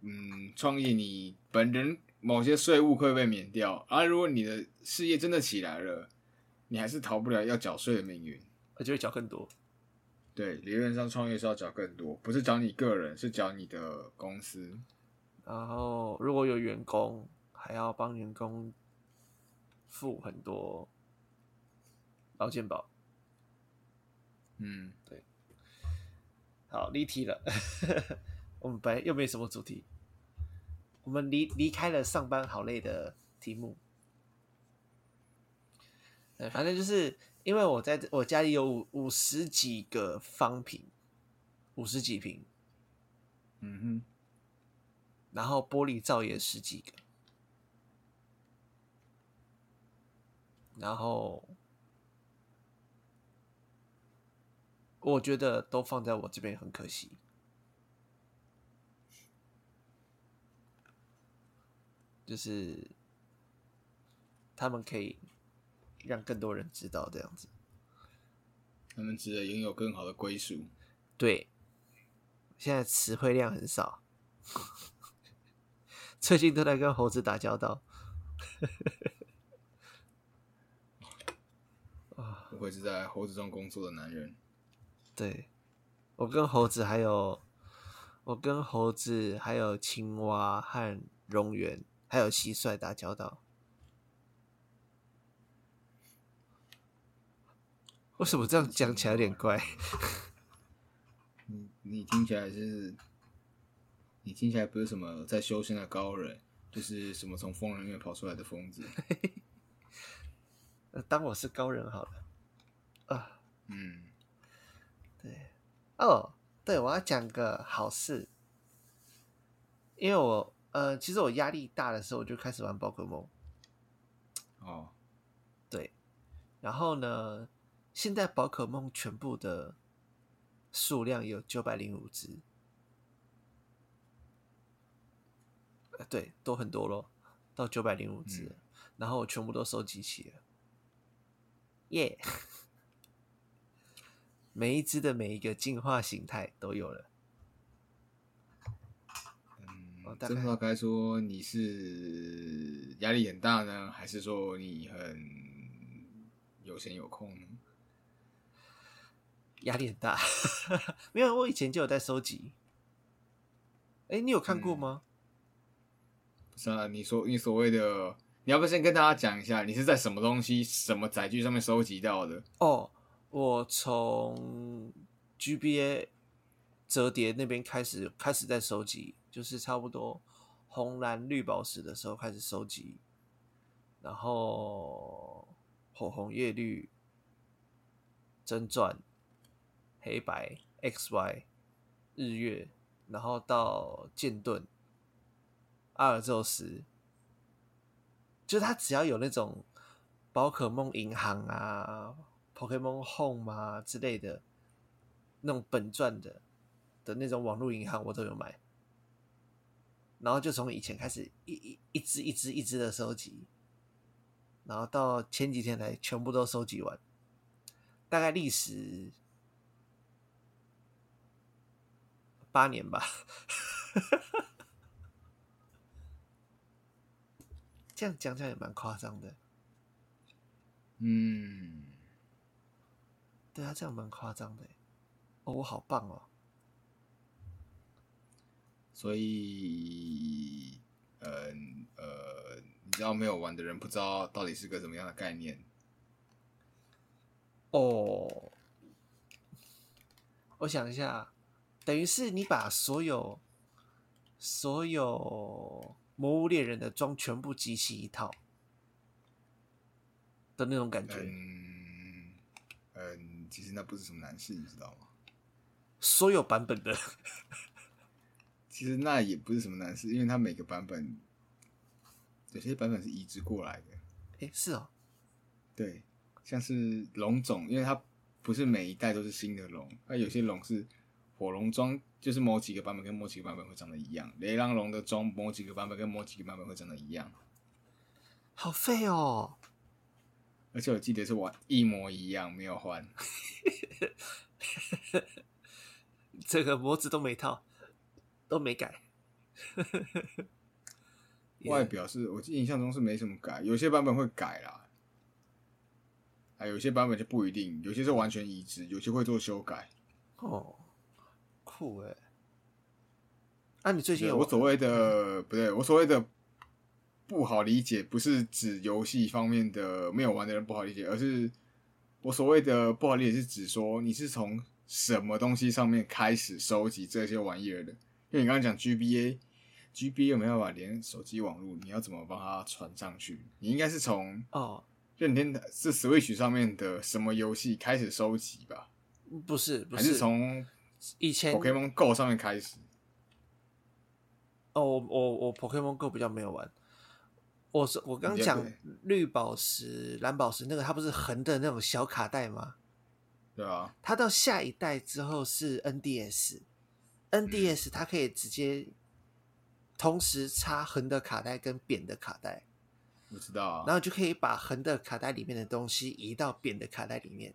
嗯，创业你本人某些税务会被免掉，而、如果你的事业真的起来了，你还是逃不了要缴税的命运。而且会缴更多。对，理论上创业是要缴更多，不是缴你个人，是缴你的公司。然后如果有员工，还要帮员工付很多劳健保。嗯，对好，离题了。<laughs> 我们本来又没什么主题，我们离离开了上班好累的题目。对，反正就是因为我在我家里有五五十几个方瓶，五十几瓶，嗯哼，然后玻璃罩也十几个，然后我觉得都放在我这边很可惜。就是他们可以让更多人知道这样子。他们值得拥有更好的归属。对，现在词汇量很少，<laughs> 最近都在跟猴子打交道。不愧是在猴子中工作的男人。对，我跟猴子还有，我跟猴子还有青蛙和蝾螈还有蟋蟀打交道。为什么这样讲起来有点怪？<laughs> 你你听起来是，你听起来不是什么在修仙的高人，就是什么从疯人里面跑出来的疯子。<laughs> 呃当我是高人好了。啊，嗯，对，哦，对，我要讲个好事，因为我呃，其实我压力大的时候，我就开始玩宝可梦。哦，对，然后呢，现在宝可梦全部的数量有九百零五只，呃，对，都很多咯，到九百零五只了，然后我全部都收集齐了，耶、<laughs> 每一只的每一个进化形态都有了。嗯哦，大概这不知道该说你是压力很大呢，还是说你很有闲有空呢？压力很大。<laughs> 没有，我以前就有在收集。哎，你有看过吗？不是啊，你说你所谓的，你要不先跟大家讲一下，你是在什么东西、什么载具上面收集到的？哦，我从 GBA 折叠那边开始，开始在收集，就是差不多红蓝绿宝石的时候开始收集，然后火红叶绿真钻黑白 XY 日月。然后到剑盾、阿尔宙斯，就他只要有那种宝可梦银行啊、Pokemon Home 啊之类的那种本钻的的那种网络银行，我都有买。然后就从以前开始一一一只一只一只的收集，然后到前几天才全部都收集完，大概历时。八年吧，这样讲起来也蛮夸张的。嗯，对啊，这样蛮夸张的。哦，我好棒哦。所以，嗯呃，你知道没有玩的人不知道到底是个什么样的概念。哦，我想一下。等于是你把所有所有魔物猎人的装全部集齐一套的那种感觉。嗯，嗯，其实那不是什么难事，你知道吗？所有版本的，其实那也不是什么难事，因为它每个版本有些版本是移植过来的。哎，是哦，对，像是龙种，因为它不是每一代都是新的龙，那有些龙是。火龙装就是某几个版本跟某几个版本会长得一样，雷狼龙的装某几个版本跟某几个版本会长得一样，好废哦！而且我记得是玩一模一样，没有换，<laughs> 这个模子都没套，都没改，<laughs> 外表是我印象中是没什么改，有些版本会改啦，啊，有些版本就不一定，有些是完全移植，有些会做修改，哦。酷哎！啊，你最近有我所谓的不对，我所谓的不好理解，不是指游戏方面的没有玩的人不好理解，而是我所谓的不好理解是指说你是从什么东西上面开始收集这些玩意儿的？因为你刚刚讲 GBA，GBA 没办法连手机网络，你要怎么帮它传上去？你应该是从哦，任天堂是 Switch 上面的什么游戏开始收集吧？不是，不是从。以前 Pokemon Go 上面开始，哦，我我我 Pokemon Go 比较没有玩。我是我刚讲绿宝石、蓝宝石那个，它不是横的那种小卡带吗？对啊。它到下一代之后是 NDS，NDS 它可以直接同时插横的卡带跟扁的卡带。我知道啊。然后就可以把横的卡带里面的东西移到扁的卡带里面。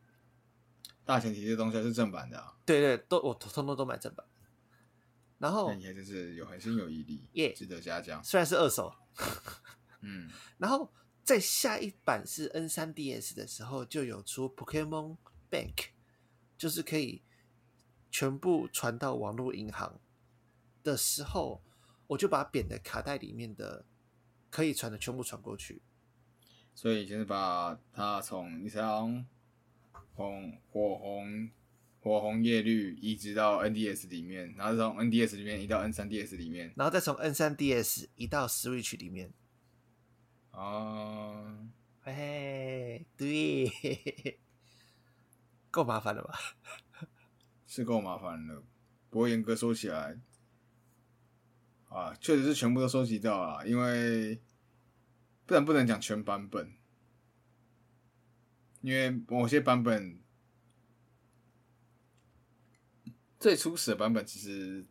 大前提这东西是正版的，对对，都我通通都买正版。然后你还真是有恒心有毅力，耶，值得嘉奖。虽然是二手，嗯。<laughs> 然后在下一版是 N 三 DS 的时候，就有出 Pokemon Bank，就是可以全部传到网络银行的时候，我就把扁的卡带里面的可以传的全部传过去。所以就是把它从你想。红火红火红叶绿移植到 NDS 里面，然后从 NDS 里面移到 N 三 DS 里面，然后再从 N 三 DS 移到 Switch 里面。哦，嘿，对，<laughs> 够麻烦了吧？是够麻烦了。不过严格说起来，啊，确实是全部都收集到了，因为不然不能讲全版本。因为某些版本最初始的版本其实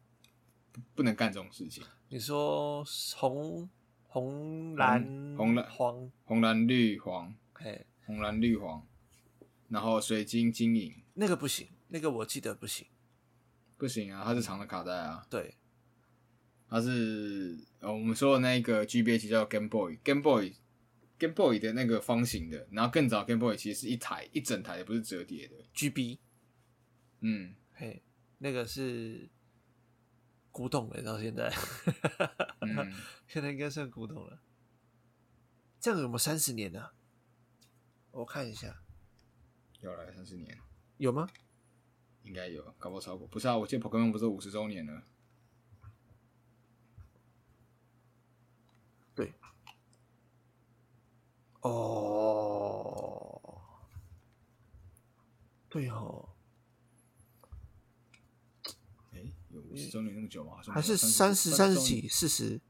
不能干这种事情。你说红红蓝红蓝黄红蓝绿黄，哎，红蓝绿黄，然后水晶晶莹，那个不行，那个我记得不行，不行啊，它是长的卡带啊。对，它是呃我们说的那个 GBA 叫 Game Boy，Game Boy。Game Boy 的那个方形的，然后更早 Game Boy 其实是一台一整台的，不是折叠的。GB，嗯，嘿，那个是古董了，到现在，嗯 <laughs> 现在应该算古董了。这样有没有三十年呢、我看一下，有了三十年，有吗？应该有，搞不好超过。不是啊，我记得 Pokemon 不是五十周年了。对。哦，对哦，哎、有五十周年那么久吗？还是三三十、三十几、四十？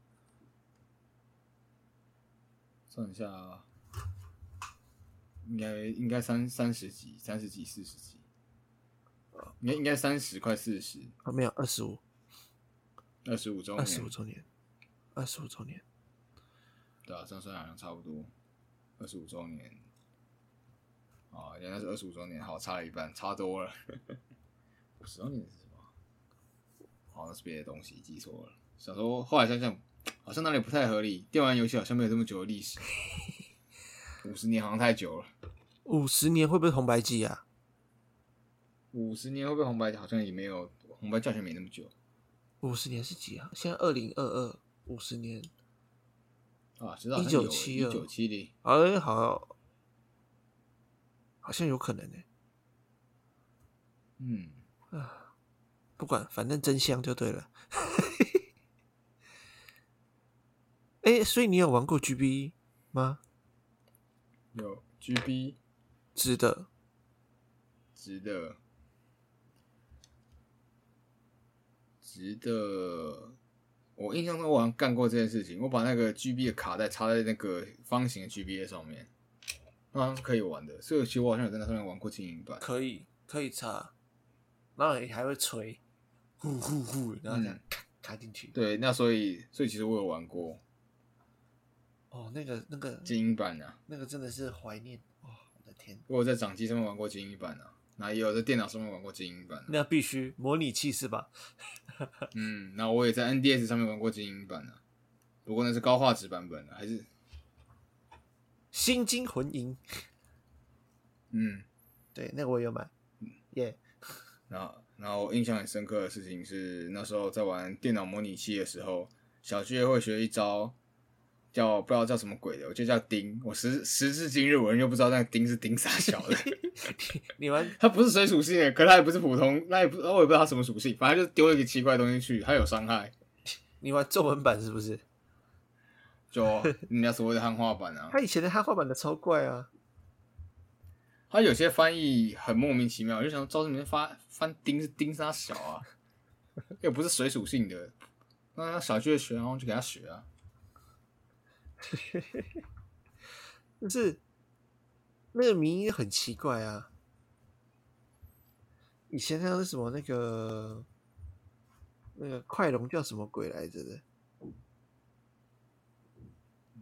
算一下，应该应该三三十几、三十几、四十几，应该应该三十快四十，啊，没有，二十五，二十五周二十五年，周年，二十五周年。对啊，这样算好像差不多，二十五周年。啊，原来是二十五周年，好，差了一半，差多了。五十周年是什么？好像是别的东西，记错了。想说，后来想想，好像那里不太合理。电玩游戏好像没有这么久的历史，五十年好像太久了。五十年会不会红白机啊？五十年会不会红白好像也没有，红白教学没那么久五十年是几啊？现在二零二二，五十年，啊，知道好像有1972一九七零，哎，好，好像有可能呢、嗯啊，不管，反正真香就对了。<laughs> 哎、所以你有玩过 GB 吗？有 GB 值得。值得，值得。我印象中我好像干过这件事情，我把那个 GB 的卡带插在那个方形的 GBA 上面，那好像是可以玩的。所以其实我好像有在那上面玩过精英版。可以，可以插，然后你还会吹，呼呼呼，然后这样嗯卡卡进去。对，那所以所以其实我有玩过哦，那个那个精英版啊，那个真的是怀念哇、我的天，我有在掌机上面玩过精英版啊，然后也有在电脑上面玩过精英版、啊。那必须模拟器是吧？<laughs> 嗯，那我也在 NDS 上面玩过精英版啊，不过那是高画质版本的，还是心经魂银，嗯，对，那个我有买，耶、然后然后我印象很深刻的事情是那时候在玩电脑模拟器的时候，小学会学一招叫不知道叫什么鬼的，我就叫丁，我时时至今日我仍旧不知道那个丁是丁啥小的，你玩它 <laughs> 不是水属性的，可它也不是普通，那也不我也不知道它什么属性，反正就丢了一个奇怪的东西去，它有伤害，你玩中文版是不是？就 <laughs> 人家所谓的汉化版啊。他以前的汉化版的超怪啊，他有些翻译很莫名其妙，我就想说，招这里面发翻丁是钉啥小啊，又不是水属性的，那小学学，然后就给他学啊。<laughs> 就是那个名音很奇怪啊。以前那个什么那个那个快龙叫什么鬼来着的？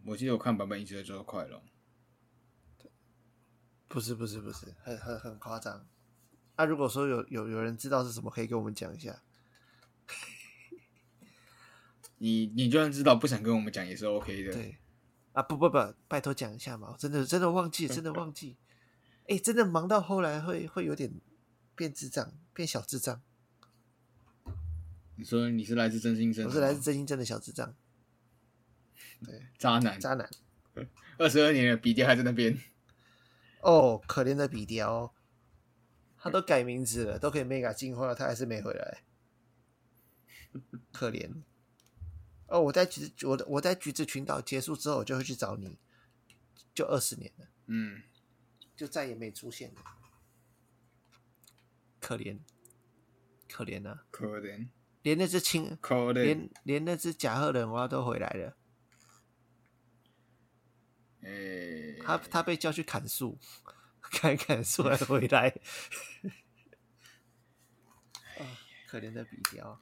我记得我看版本一直在叫快龙，不是不是不是，很很很夸张。啊，如果说有有有人知道是什么，可以跟我们讲一下。你你就算知道不想跟我们讲也是 OK 的。对，啊不不不，拜托讲一下嘛，我真的真的忘记，真的忘记。哎、真的忙到后来会会有点变智障，变小智障。你说你是来自真心真，我是来自真心真的小智障，对渣男，渣男。二十二年了，笔雕还在那边。哦，可怜的笔雕哦，他都改名字了，都可以 mega 进化了，他还是没回来，可怜。哦，我在橘子，我的我在橘子群岛结束之后，我就会去找你，就二十年了，嗯，就再也没出现了，可怜，可怜啊！可怜，连那只青，可怜。连连那只甲贺忍蛙都回来了，诶、他他被叫去砍树，砍砍树还回来，<laughs> 啊，可怜的笔雕。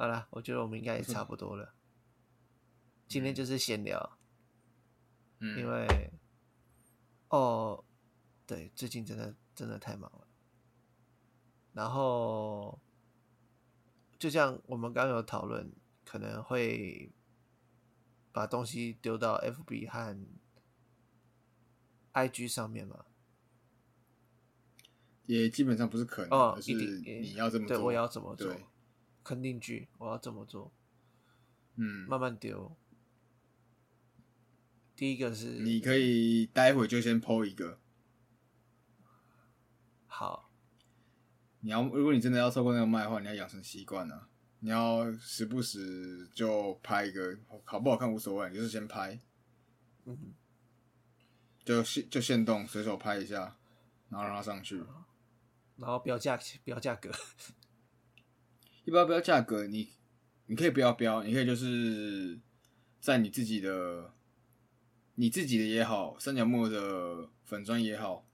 好了，我觉得我们应该也差不多了。今天就是闲聊，嗯，因为哦，对，最近真的真的太忙了。然后，就像我们刚刚有讨论，可能会把东西丢到 FB 和 IG 上面嘛？也基本上不是可能，哦，而是一定你要这么做，对我要怎么做对？肯定句，我要这么做，嗯，慢慢丢。第一个是你可以待会就先 PO 一个。好，你要，如果你真的要透过那个卖的话，你要养成习惯啊。你要时不时就拍一个，好不好看无所谓，你就是先拍，嗯，就现就现动，随手拍一下，然后让它上去。然后标价标价格，一般标价格，你你可以不要标，你可以就是在你自己的你自己的也好，三角木的粉砖也好，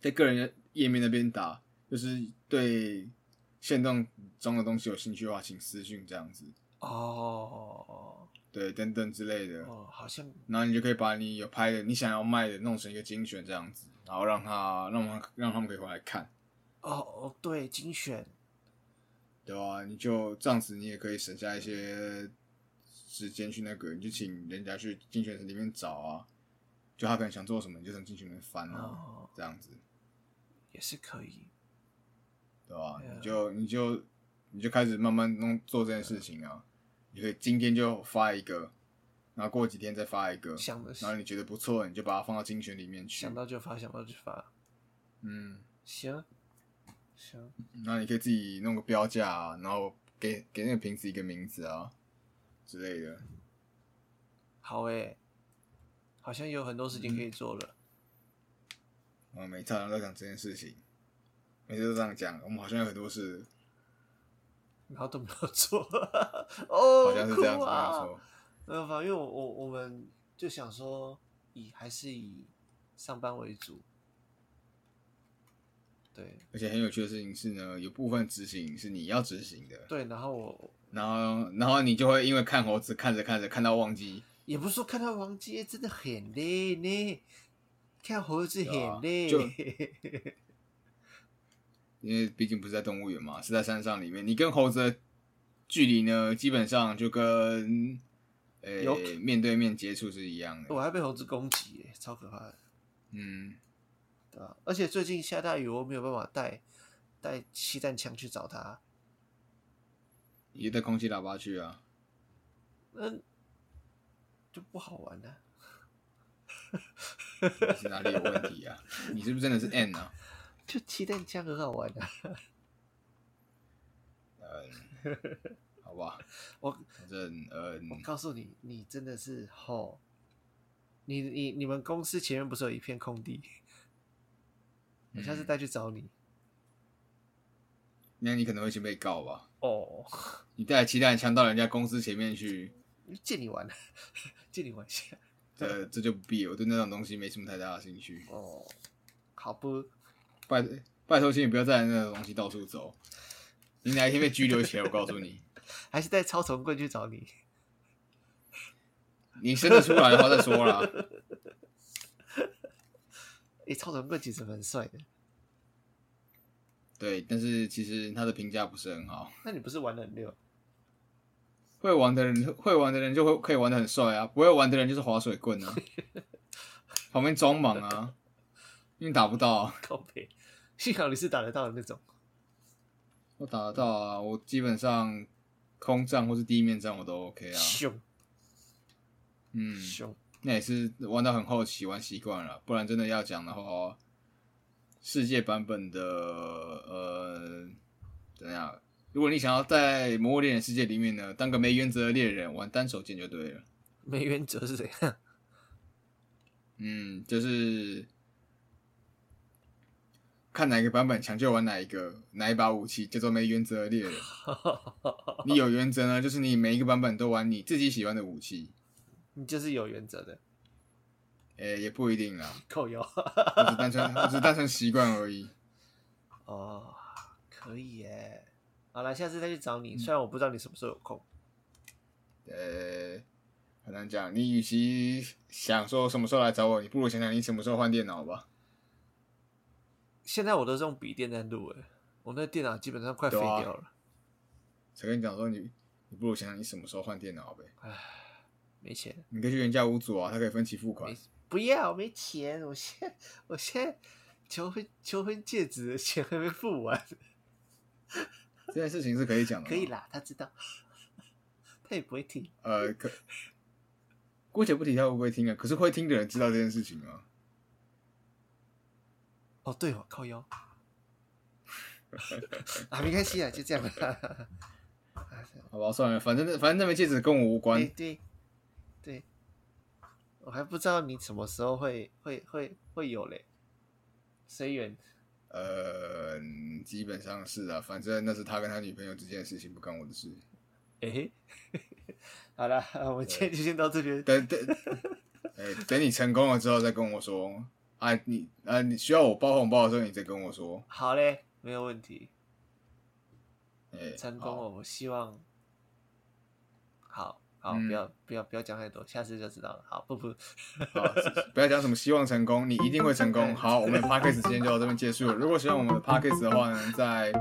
在个人页面那边打，就是对线动中的东西有兴趣的话，请私讯这样子，哦。对，等等之类的。哦，好像。然后你就可以把你有拍的、你想要卖的弄成一个精选这样子，然后让他让他让他们可以回来看，哦哦，对，精选对吧、你就这样子，你也可以省下一些时间去那个，你就请人家去精选里面找啊，就他可能想做什么，你就从精选里面翻啊，哦，这样子，也是可以。对吧、啊你就你就你就开始慢慢弄做这件事情啊，你可以今天就发一个，然后过几天再发一个，然后你觉得不错，你就把它放到精选里面去想，到就发，想到就发，嗯。行行，那你可以自己弄个标价、啊，然后给给那个瓶子一个名字啊之类的。好诶，好像有很多事情可以做了。啊，每次好像都讲这件事情，每次都这样讲，我们好像有很多事，然后都没有做，<laughs> 哦，好像是这样子，没有哭啊错。没有吧？因为我我我们就想说，以还是以上班为主。对。而且很有趣的事情是呢，有部分执行是你要执行的，对，然后我然后然后你就会因为看猴子看着看着看到忘记，也不是说看到忘记真的很累呢，看猴子很累。就。<laughs> 因为毕竟不是在动物园嘛，是在山上里面，你跟猴子的距离呢，基本上就跟呃有面对面接触是一样的。我还被猴子攻击耶，超可怕的，嗯，对吧？而且最近下大雨，我没有办法带带气弹枪去找他。也带空气喇叭去啊。嗯，就不好玩了。你是哪里有问题啊？你是不是真的是 N 啊？就气弹枪很好玩的、嗯，好吧，我反正嗯我，告诉你，你真的是吼，你你你们公司前面不是有一片空地？我下次嗯带去找你。那你可能会先被告吧？哦，你带鸡蛋枪到人家公司前面去，借你玩，借你玩一下。这这就不必了。我对那种东西没什么太大的兴趣。哦，好不？拜拜托，请你不要带那种东西到处走。你哪一天被拘留起来，我告诉你，还是带超虫棍去找你？你生得出来的话再说啦。诶、超人棍其实蛮帅的。对，但是其实他的评价不是很好。那你不是玩的很溜？会玩的人，会玩的人就会可以玩的很帅啊，不会玩的人就是划水棍啊，<laughs> 旁边装莽啊，因为打不到、啊，靠背，幸好你是打得到的那种。我打得到啊，我基本上空战或是地面战我都 OK 啊，凶嗯，凶，那也是玩到很后期玩习惯了，不然真的要讲的话，世界版本的呃怎样？如果你想要在《魔物猎人》世界里面呢，当个没原则的猎人，玩单手剑就对了。没原则是怎样？<laughs> 嗯，就是看哪个版本强就玩哪一个，哪一把武器叫做没原则的猎人。<laughs> 你有原则呢，就是你每一个版本都玩你自己喜欢的武器。你就是有原则的，诶、也不一定啊，扣油。我只单纯我只单纯习惯而已。哦，可以耶。好了，下次再去找你。虽然我不知道你什么时候有空。呃，很难讲。你与其想说什么时候来找我，你不如想想你什么时候换电脑吧。现在我都是用笔电在录，诶，我那电脑基本上快废掉了。才跟你讲说你，你不如想想你什么时候换电脑呗。没钱，你可以去原价屋主啊，他可以分期付款。不要，没钱，我现在我现在求婚求婚戒指的钱还没付完，这件事情是可以讲的，<laughs> 可以。啦，他知道，<laughs> 他也不会听。呃，可姑且不提他会不会听啊，可是会听的人知道这件事情吗？哦，对哦，靠腰啊，没关系啊，就这样吧。<laughs> 好吧，算了，反正反正那枚戒指跟我无关对。对对，我还不知道你什么时候会会会会有嘞，随缘。呃，基本上是啊，反正那是他跟他女朋友之间的事情，不关我的事。哎、嘿，<laughs> 好了，我们今天就先到这边。等等，哎、等你成功了之后再跟我说。啊，你啊，你需要我包红包的时候，你再跟我说。好嘞，没有问题。哎、成功了，我希望。好好，嗯不要不要不要讲太多，下次就知道了。好，不不，好，<laughs> 不要讲什么希望成功，你一定会成功。<laughs> 好，我们的 podcast 今天就到这边结束了。如果喜欢我们的 podcast 的话呢，在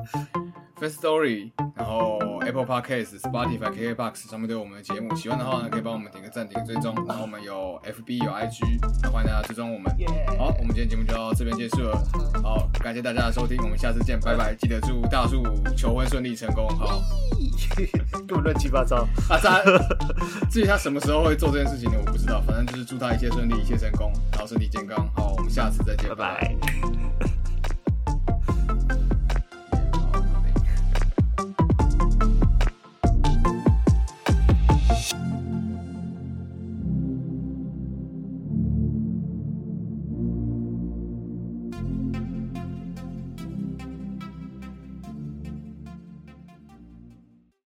First Story，然后 Apple Podcast、Spotify、KKBox 上面都有我们的节目。喜欢的话呢，可以帮我们点个赞、点个追踪。然后我们有 FB、有 IG，那欢迎大家追踪我们。耶！好，我们今天节目就到这边结束了。好，感谢大家的收听，我们下次见，拜拜！记得祝大树求婚顺利成功。好，<laughs> 根本乱七八糟。阿三 <laughs> 至于他什么时候会做这件事情呢？我不知道，反正就是祝他一切顺利，一切成功，然后身体健康。好，我们下次再见，拜拜。